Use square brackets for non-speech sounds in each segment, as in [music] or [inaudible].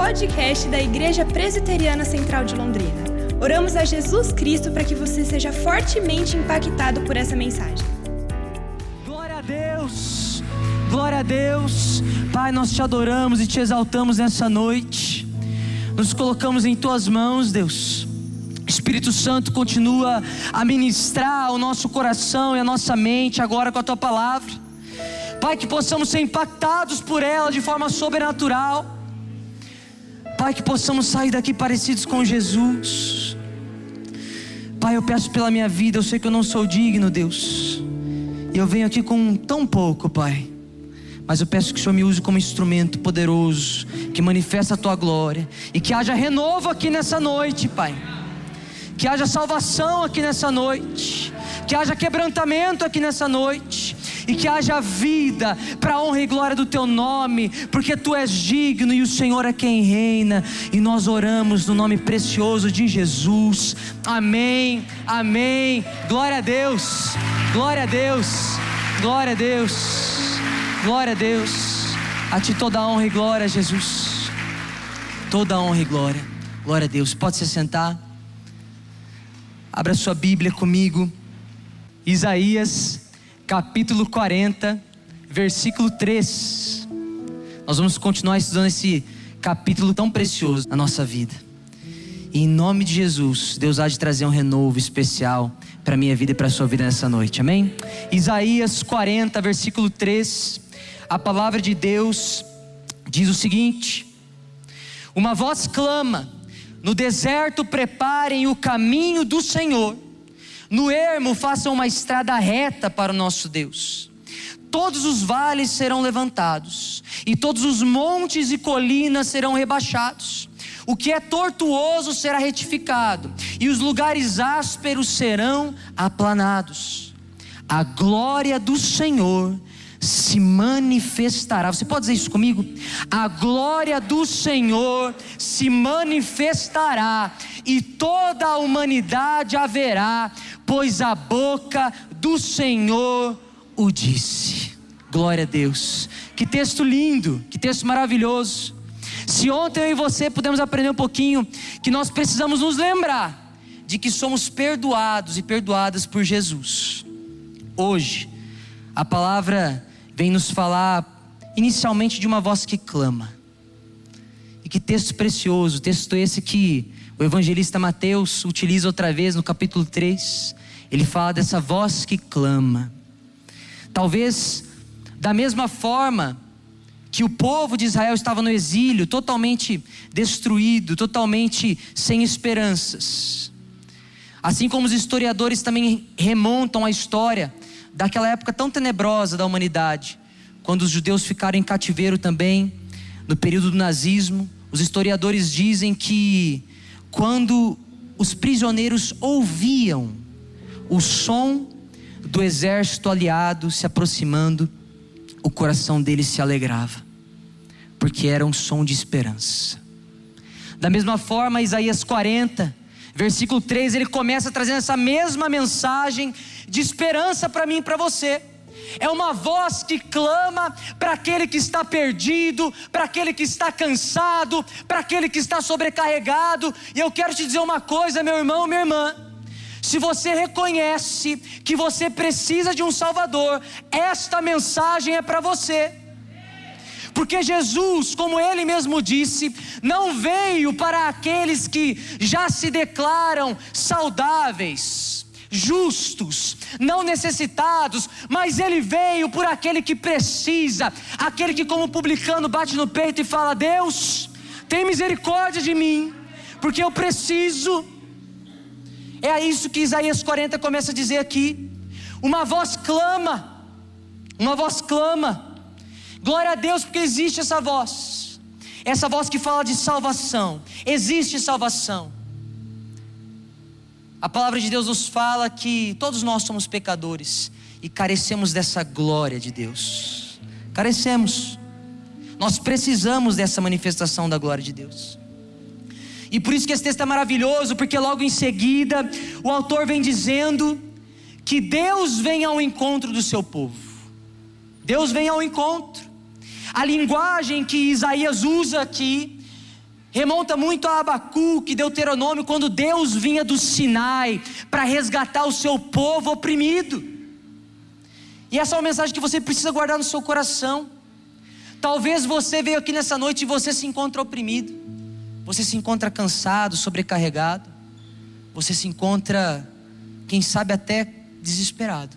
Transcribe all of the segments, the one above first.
podcast da Igreja Presbiteriana Central de Londrina. Oramos a Jesus Cristo para que você seja fortemente impactado por essa mensagem. Glória a Deus, glória a Deus. Pai, nós te adoramos e te exaltamos nessa noite. Nos colocamos em tuas mãos, Deus. Espírito Santo continua a ministrar o nosso coração e a nossa mente agora com a tua palavra. Pai, que possamos ser impactados por ela de forma sobrenatural. Pai, que possamos sair daqui parecidos com Jesus. Pai, eu peço pela minha vida, eu sei que eu não sou digno, Deus. E eu venho aqui com tão pouco, Pai. Mas eu peço que o Senhor me use como instrumento poderoso, que manifesta a tua glória. E que haja renovo aqui nessa noite, Pai. Que haja salvação aqui nessa noite. Que haja quebrantamento aqui nessa noite. E que haja vida para a honra e glória do teu nome, porque tu és digno e o Senhor é quem reina. E nós oramos no nome precioso de Jesus. Amém. Amém. Glória a Deus. Glória a Deus. Glória a Deus. Glória a Deus. A ti toda a honra e glória, Jesus. Toda a honra e glória. Glória a Deus. Pode se sentar. Abra sua Bíblia comigo. Isaías, capítulo 40, versículo 3. Nós vamos continuar estudando esse capítulo tão precioso na nossa vida. E em nome de Jesus, Deus há de trazer um renovo especial para minha vida e para a sua vida nessa noite, amém? Isaías 40, versículo 3, a palavra de Deus diz o seguinte: Uma voz clama, no deserto preparem o caminho do Senhor, no ermo façam uma estrada reta para o nosso Deus. Todos os vales serão levantados, e todos os montes e colinas serão rebaixados. O que é tortuoso será retificado, e os lugares ásperos serão aplanados. A glória do Senhor se manifestará. Você pode dizer isso comigo? A glória do Senhor se manifestará, e toda a humanidade haverá, pois a boca do Senhor o disse. Glória a Deus. Que texto lindo, que texto maravilhoso. Se ontem eu e você pudemos aprender um pouquinho que nós precisamos nos lembrar de que somos perdoados e perdoadas por Jesus. Hoje, a palavra vem nos falar inicialmente de uma voz que clama. E que texto precioso, texto esse que o evangelista Mateus utiliza outra vez no capítulo 3. Ele fala dessa voz que clama. Talvez da mesma forma que o povo de Israel estava no exílio, totalmente destruído, totalmente sem esperanças. Assim como os historiadores também remontam a história daquela época tão tenebrosa da humanidade, quando os judeus ficaram em cativeiro também, no período do nazismo, os historiadores dizem que quando os prisioneiros ouviam o som do exército aliado se aproximando, o coração deles se alegrava, porque era um som de esperança. Da mesma forma, Isaías 40, versículo 3, ele começa trazendo essa mesma mensagem de esperança para mim e para você. É uma voz que clama para aquele que está perdido, para aquele que está cansado, para aquele que está sobrecarregado. E eu quero te dizer uma coisa, meu irmão, minha irmã. Se você reconhece que você precisa de um Salvador, esta mensagem é para você. Porque Jesus, como ele mesmo disse, não veio para aqueles que já se declaram saudáveis, justos, não necessitados, mas ele veio por aquele que precisa, aquele que, como publicano, bate no peito e fala: Deus, tem misericórdia de mim, porque eu preciso. É isso que Isaías 40 começa a dizer aqui. Uma voz clama, uma voz clama. Glória a Deus, porque existe essa voz, essa voz que fala de salvação. Existe salvação. A palavra de Deus nos fala que todos nós somos pecadores e carecemos dessa glória de Deus. Carecemos. Nós precisamos dessa manifestação da glória de Deus. E por isso que esse texto é maravilhoso, porque logo em seguida o autor vem dizendo que Deus vem ao encontro do seu povo. Deus vem ao encontro. A linguagem que Isaías usa aqui remonta muito a Abacuque, Deuteronômio, quando Deus vinha do Sinai para resgatar o seu povo oprimido. E essa é uma mensagem que você precisa guardar no seu coração. Talvez você veio aqui nessa noite e você se encontra oprimido, você se encontra cansado, sobrecarregado, você se encontra, quem sabe, até desesperado.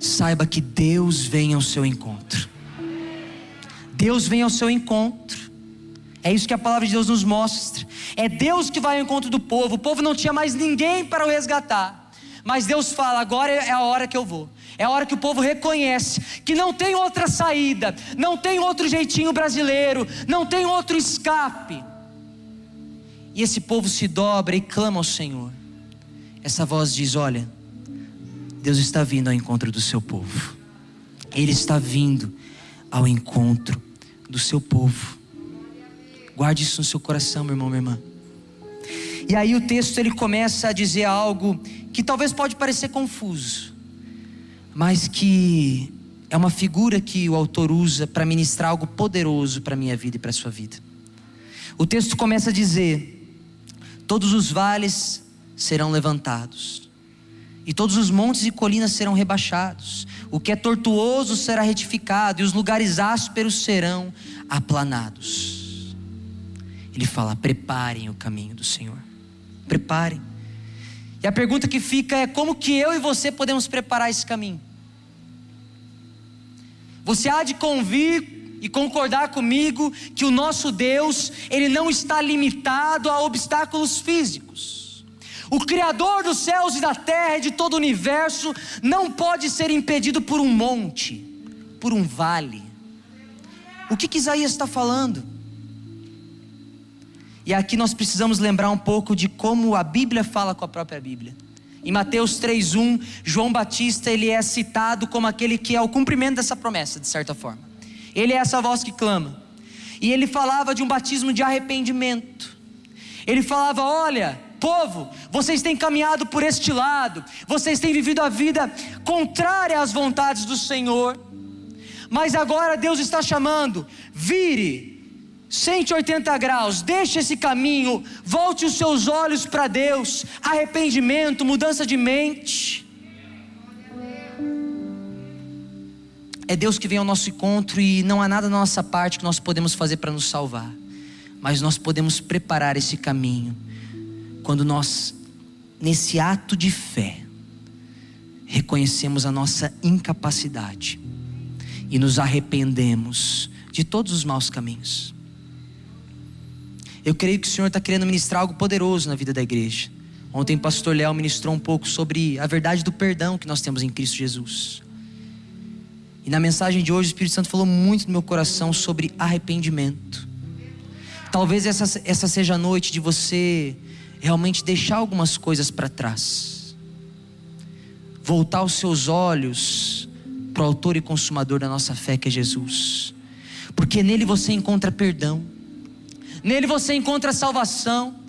Saiba que Deus vem ao seu encontro. Deus vem ao seu encontro. É isso que a palavra de Deus nos mostra. É Deus que vai ao encontro do povo. O povo não tinha mais ninguém para o resgatar. Mas Deus fala: agora é a hora que eu vou. É a hora que o povo reconhece que não tem outra saída, não tem outro jeitinho brasileiro, não tem outro escape. E esse povo se dobra e clama ao Senhor. Essa voz diz: Olha, Deus está vindo ao encontro do seu povo. Ele está vindo ao encontro do seu povo. Guarde isso no seu coração, meu irmão, minha irmã. E aí o texto ele começa a dizer algo que talvez pode parecer confuso, mas que é uma figura que o autor usa para ministrar algo poderoso para a minha vida e para a sua vida. O texto começa a dizer: Todos os vales serão levantados, e todos os montes e colinas serão rebaixados, o que é tortuoso será retificado, e os lugares ásperos serão aplanados. Ele fala: preparem o caminho do Senhor, preparem. E a pergunta que fica é: como que eu e você podemos preparar esse caminho? Você há de convir e concordar comigo que o nosso Deus, ele não está limitado a obstáculos físicos. O Criador dos céus e da terra e de todo o universo não pode ser impedido por um monte, por um vale. O que, que Isaías está falando? E aqui nós precisamos lembrar um pouco de como a Bíblia fala com a própria Bíblia. Em Mateus 3:1, João Batista ele é citado como aquele que é o cumprimento dessa promessa, de certa forma. Ele é essa voz que clama. E ele falava de um batismo de arrependimento. Ele falava: "Olha, povo, vocês têm caminhado por este lado, vocês têm vivido a vida contrária às vontades do Senhor. Mas agora Deus está chamando: vire 180 graus, deixe esse caminho, volte os seus olhos para Deus, arrependimento, mudança de mente. É Deus que vem ao nosso encontro e não há nada da nossa parte que nós podemos fazer para nos salvar, mas nós podemos preparar esse caminho quando nós, nesse ato de fé, reconhecemos a nossa incapacidade e nos arrependemos de todos os maus caminhos. Eu creio que o Senhor está querendo ministrar algo poderoso na vida da igreja. Ontem o pastor Léo ministrou um pouco sobre a verdade do perdão que nós temos em Cristo Jesus. E na mensagem de hoje o Espírito Santo falou muito no meu coração sobre arrependimento. Talvez essa, essa seja a noite de você realmente deixar algumas coisas para trás. Voltar os seus olhos para o autor e consumador da nossa fé, que é Jesus. Porque nele você encontra perdão nele você encontra salvação.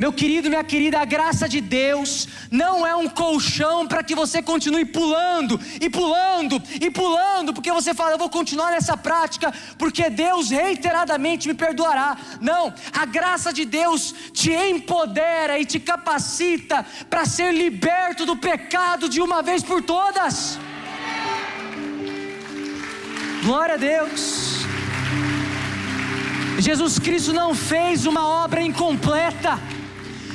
Meu querido, minha querida, a graça de Deus não é um colchão para que você continue pulando e pulando e pulando, porque você fala, eu vou continuar nessa prática, porque Deus reiteradamente me perdoará. Não, a graça de Deus te empodera e te capacita para ser liberto do pecado de uma vez por todas. Glória a Deus. Jesus Cristo não fez uma obra incompleta.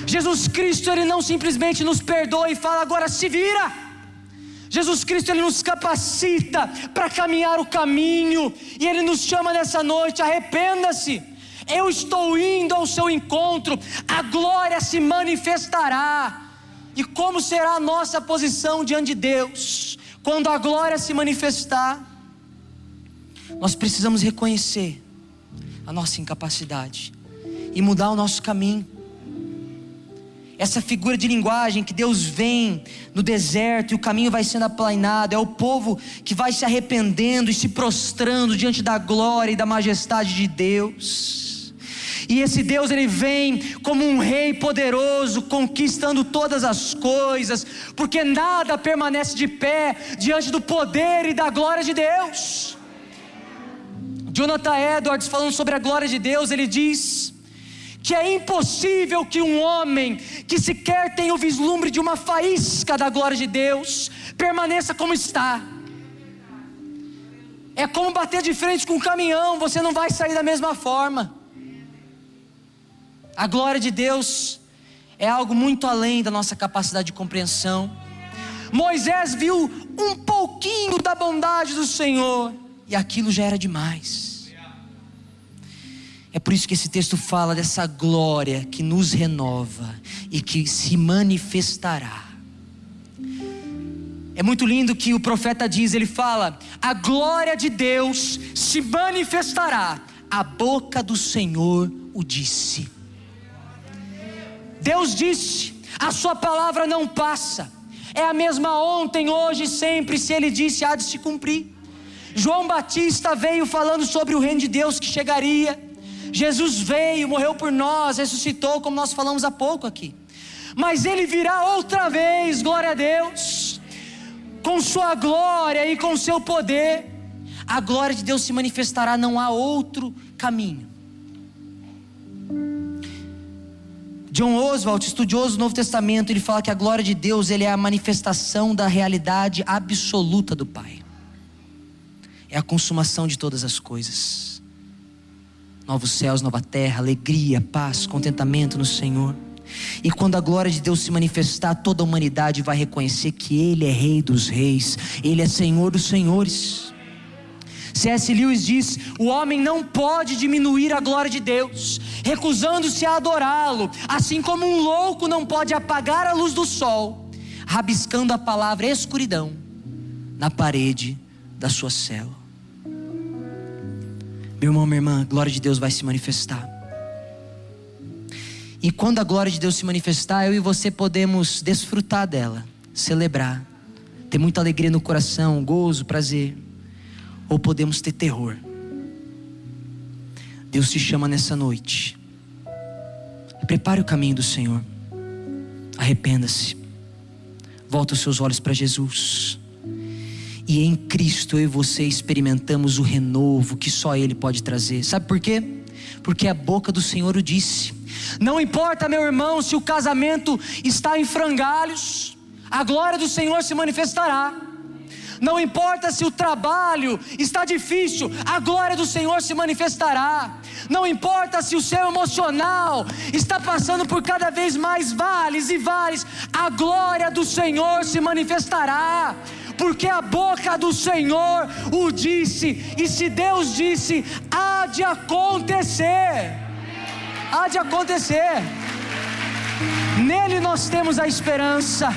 Jesus Cristo ele não simplesmente nos perdoa e fala agora se vira. Jesus Cristo ele nos capacita para caminhar o caminho e ele nos chama nessa noite, arrependa-se. Eu estou indo ao seu encontro, a glória se manifestará. E como será a nossa posição diante de Deus quando a glória se manifestar? Nós precisamos reconhecer a nossa incapacidade e mudar o nosso caminho. Essa figura de linguagem que Deus vem no deserto e o caminho vai sendo aplanado, é o povo que vai se arrependendo e se prostrando diante da glória e da majestade de Deus. E esse Deus ele vem como um rei poderoso, conquistando todas as coisas, porque nada permanece de pé diante do poder e da glória de Deus. Jonathan Edwards, falando sobre a glória de Deus, ele diz que é impossível que um homem que sequer tem o vislumbre de uma faísca da glória de Deus permaneça como está. É como bater de frente com um caminhão, você não vai sair da mesma forma. A glória de Deus é algo muito além da nossa capacidade de compreensão. Moisés viu um pouquinho da bondade do Senhor e aquilo já era demais. É por isso que esse texto fala dessa glória que nos renova e que se manifestará. É muito lindo que o profeta diz, ele fala: "A glória de Deus se manifestará. A boca do Senhor o disse." Deus disse: "A sua palavra não passa. É a mesma ontem, hoje e sempre, se ele disse, há de se cumprir." João Batista veio falando sobre o reino de Deus que chegaria. Jesus veio, morreu por nós, ressuscitou, como nós falamos há pouco aqui. Mas ele virá outra vez, glória a Deus, com sua glória e com seu poder. A glória de Deus se manifestará, não há outro caminho. John Oswald, estudioso do Novo Testamento, ele fala que a glória de Deus ele é a manifestação da realidade absoluta do Pai. É a consumação de todas as coisas novos céus, nova terra, alegria, paz, contentamento no Senhor. E quando a glória de Deus se manifestar, toda a humanidade vai reconhecer que Ele é Rei dos Reis, Ele é Senhor dos Senhores. C.S. Lewis diz: o homem não pode diminuir a glória de Deus, recusando-se a adorá-lo, assim como um louco não pode apagar a luz do sol, rabiscando a palavra escuridão na parede da sua cela. Meu irmão, minha irmã, a glória de Deus vai se manifestar. E quando a glória de Deus se manifestar, eu e você podemos desfrutar dela, celebrar, ter muita alegria no coração, gozo, prazer, ou podemos ter terror. Deus te chama nessa noite. Prepare o caminho do Senhor. Arrependa-se. Volta os seus olhos para Jesus. E em Cristo eu e você experimentamos o renovo que só Ele pode trazer. Sabe por quê? Porque a boca do Senhor o disse. Não importa, meu irmão, se o casamento está em frangalhos, a glória do Senhor se manifestará. Não importa se o trabalho está difícil, a glória do Senhor se manifestará. Não importa se o seu emocional está passando por cada vez mais vales e vales, a glória do Senhor se manifestará porque a boca do Senhor o disse, e se Deus disse, há de acontecer. Há de acontecer. Nele nós temos a esperança.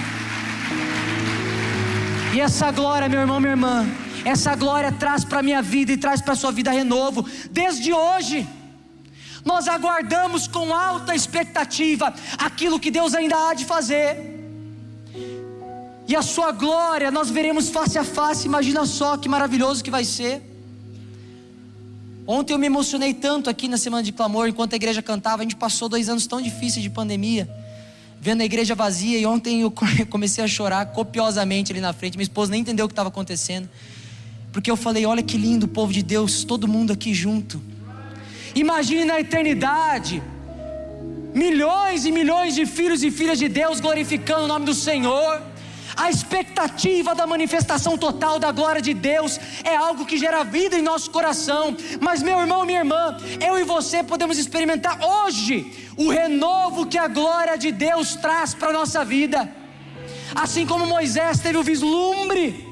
E essa glória, meu irmão, minha irmã, essa glória traz para a minha vida e traz para a sua vida renovo, desde hoje. Nós aguardamos com alta expectativa aquilo que Deus ainda há de fazer e a sua glória nós veremos face a face. Imagina só que maravilhoso que vai ser. Ontem eu me emocionei tanto aqui na semana de clamor, enquanto a igreja cantava. A gente passou dois anos tão difíceis de pandemia, vendo a igreja vazia. E ontem eu [laughs] comecei a chorar copiosamente ali na frente. Minha esposa nem entendeu o que estava acontecendo, porque eu falei: Olha que lindo o povo de Deus, todo mundo aqui junto. Imagine na eternidade milhões e milhões de filhos e filhas de Deus glorificando o nome do Senhor a expectativa da manifestação total da glória de Deus é algo que gera vida em nosso coração. Mas, meu irmão, minha irmã, eu e você podemos experimentar hoje o renovo que a glória de Deus traz para a nossa vida. Assim como Moisés teve o vislumbre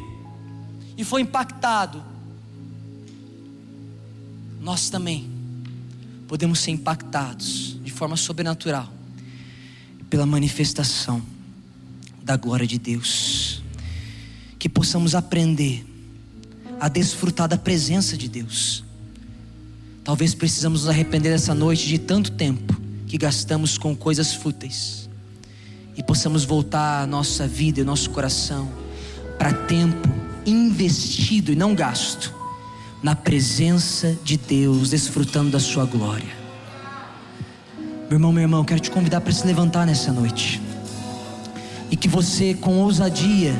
e foi impactado, nós também podemos ser impactados de forma sobrenatural pela manifestação da glória de Deus. Que possamos aprender a desfrutar da presença de Deus. Talvez precisamos nos arrepender essa noite de tanto tempo que gastamos com coisas fúteis. E possamos voltar a nossa vida e nosso coração para tempo investido e não gasto na presença de Deus, desfrutando da sua glória. Meu irmão, meu irmão, quero te convidar para se levantar nessa noite e que você, com ousadia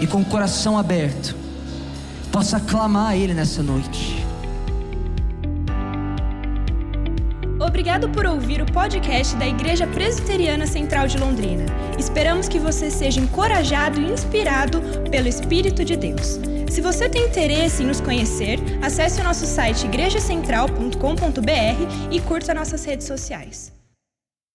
e com o coração aberto, possa clamar a Ele nessa noite. Obrigado por ouvir o podcast da Igreja Presbiteriana Central de Londrina. Esperamos que você seja encorajado e inspirado pelo Espírito de Deus. Se você tem interesse em nos conhecer, acesse o nosso site igrejacentral.com.br e curta nossas redes sociais.